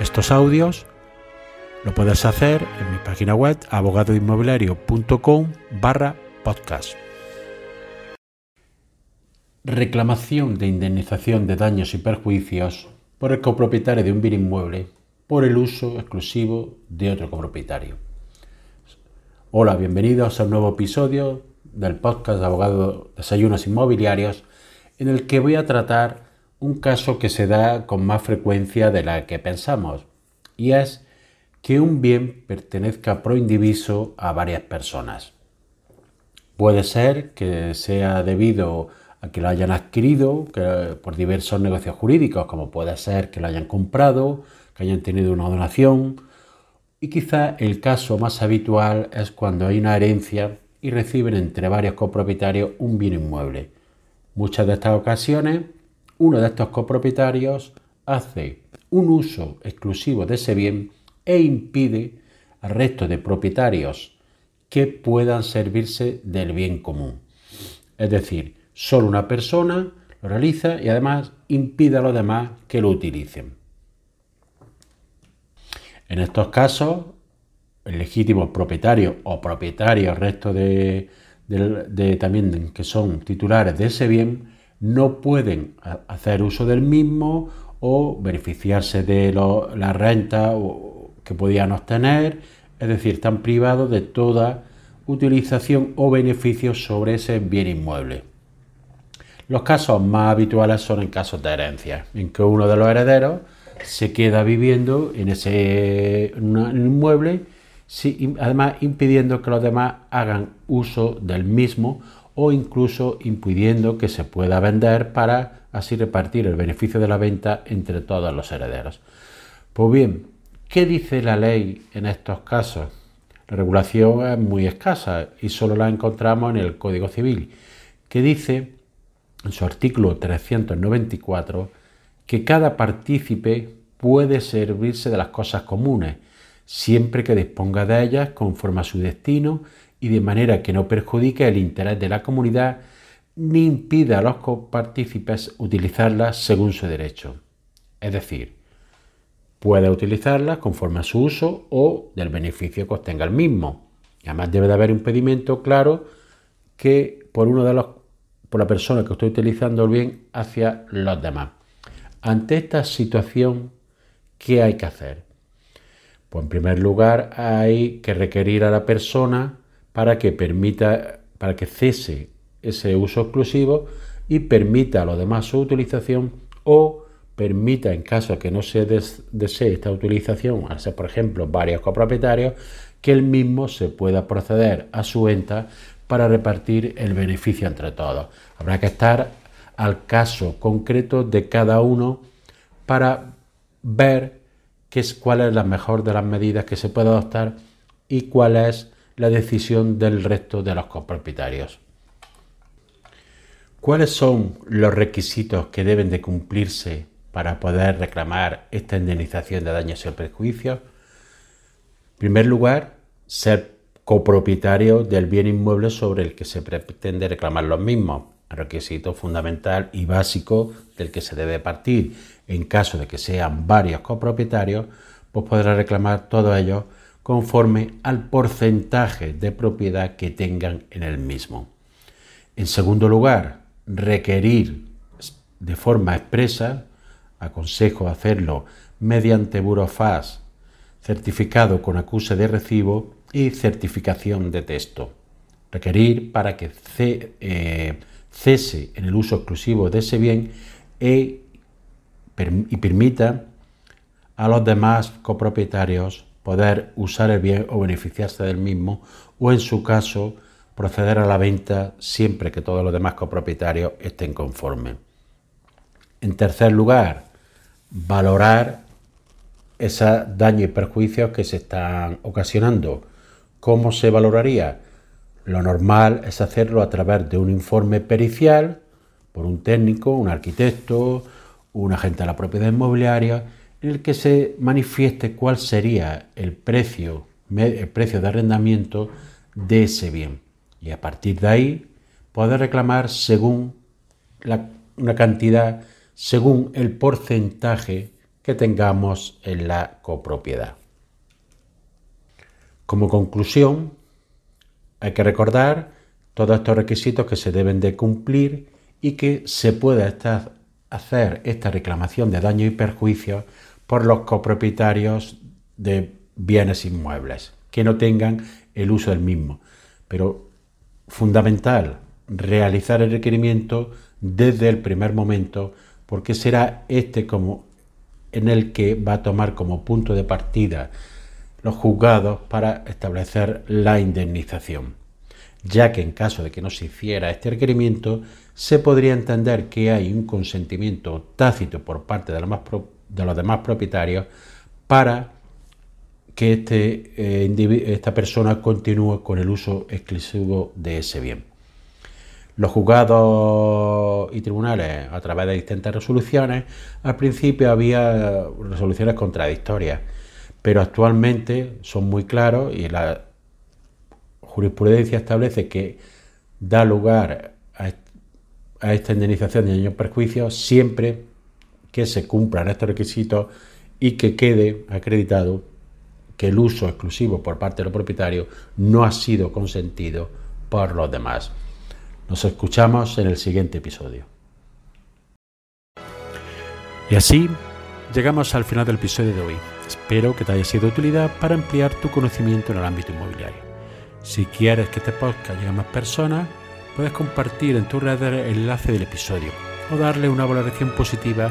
estos audios, lo puedes hacer en mi página web abogadoinmobiliario.com barra podcast. Reclamación de indemnización de daños y perjuicios por el copropietario de un bien inmueble por el uso exclusivo de otro copropietario. Hola, bienvenidos a un nuevo episodio del podcast de Abogado Desayunos Inmobiliarios en el que voy a tratar un caso que se da con más frecuencia de la que pensamos y es que un bien pertenezca pro indiviso a varias personas. Puede ser que sea debido a que lo hayan adquirido por diversos negocios jurídicos, como puede ser que lo hayan comprado, que hayan tenido una donación, y quizá el caso más habitual es cuando hay una herencia y reciben entre varios copropietarios un bien inmueble. Muchas de estas ocasiones, uno de estos copropietarios hace un uso exclusivo de ese bien e impide al resto de propietarios que puedan servirse del bien común. Es decir, solo una persona lo realiza y además impide a los demás que lo utilicen. En estos casos, el legítimo propietario o propietario, resto de, también que son titulares de ese bien, no pueden hacer uso del mismo o beneficiarse de la renta que podían obtener, es decir, están privados de toda utilización o beneficio sobre ese bien inmueble. Los casos más habituales son en casos de herencia, en que uno de los herederos se queda viviendo en ese inmueble, además impidiendo que los demás hagan uso del mismo o incluso impidiendo que se pueda vender para así repartir el beneficio de la venta entre todos los herederos. Pues bien, ¿qué dice la ley en estos casos? La regulación es muy escasa y solo la encontramos en el Código Civil, que dice en su artículo 394 que cada partícipe puede servirse de las cosas comunes, siempre que disponga de ellas conforme a su destino y de manera que no perjudique el interés de la comunidad ni impida a los partícipes utilizarlas según su derecho. Es decir, puede utilizarlas conforme a su uso o del beneficio que obtenga el mismo. además debe de haber un pedimento claro que por uno de los por la persona que estoy utilizando el bien hacia los demás. Ante esta situación, ¿qué hay que hacer? Pues en primer lugar hay que requerir a la persona para que permita, para que cese ese uso exclusivo y permita a los demás su utilización o permita, en caso de que no se desee esta utilización, al ser por ejemplo varios copropietarios, que el mismo se pueda proceder a su venta para repartir el beneficio entre todos. Habrá que estar al caso concreto de cada uno para ver qué es, cuál es la mejor de las medidas que se puede adoptar y cuál es la decisión del resto de los copropietarios. ¿Cuáles son los requisitos que deben de cumplirse para poder reclamar esta indemnización de daños y perjuicios? En primer lugar, ser copropietario del bien inmueble sobre el que se pretende reclamar los mismos, requisito fundamental y básico del que se debe partir. En caso de que sean varios copropietarios, pues podrá reclamar todos ellos conforme al porcentaje de propiedad que tengan en el mismo. En segundo lugar, requerir de forma expresa, aconsejo hacerlo mediante burofax certificado con acuse de recibo y certificación de texto. Requerir para que eh, cese en el uso exclusivo de ese bien e, y permita a los demás copropietarios poder usar el bien o beneficiarse del mismo o en su caso proceder a la venta siempre que todos los demás copropietarios estén conformes. En tercer lugar, valorar esos daños y perjuicios que se están ocasionando. ¿Cómo se valoraría? Lo normal es hacerlo a través de un informe pericial por un técnico, un arquitecto, un agente de la propiedad inmobiliaria, en el que se manifieste cuál sería el precio, el precio de arrendamiento de ese bien. Y a partir de ahí poder reclamar según una cantidad, según el porcentaje que tengamos en la copropiedad. Como conclusión, hay que recordar todos estos requisitos que se deben de cumplir y que se pueda hacer esta reclamación de daño y perjuicio por los copropietarios de bienes inmuebles que no tengan el uso del mismo. Pero fundamental realizar el requerimiento desde el primer momento porque será este como en el que va a tomar como punto de partida los juzgados para establecer la indemnización, ya que en caso de que no se hiciera este requerimiento, se podría entender que hay un consentimiento tácito por parte de los, demás propietarios para que este, eh, esta persona continúe con el uso exclusivo de ese bien. Los juzgados y tribunales, a través de distintas resoluciones, al principio había resoluciones contradictorias pero actualmente son muy claros y la jurisprudencia establece que da lugar a, esta indemnización de daños perjuicios siempre que se cumplan estos requisitos y que quede acreditado que el uso exclusivo por parte de los propietarios no ha sido consentido por los demás. Nos escuchamos en el siguiente episodio. Y así llegamos al final del episodio de hoy. Espero que te haya sido de utilidad para ampliar tu conocimiento en el ámbito inmobiliario. Si quieres que este podcast llegue a más personas, puedes compartir en tu red el enlace del episodio o darle una valoración positiva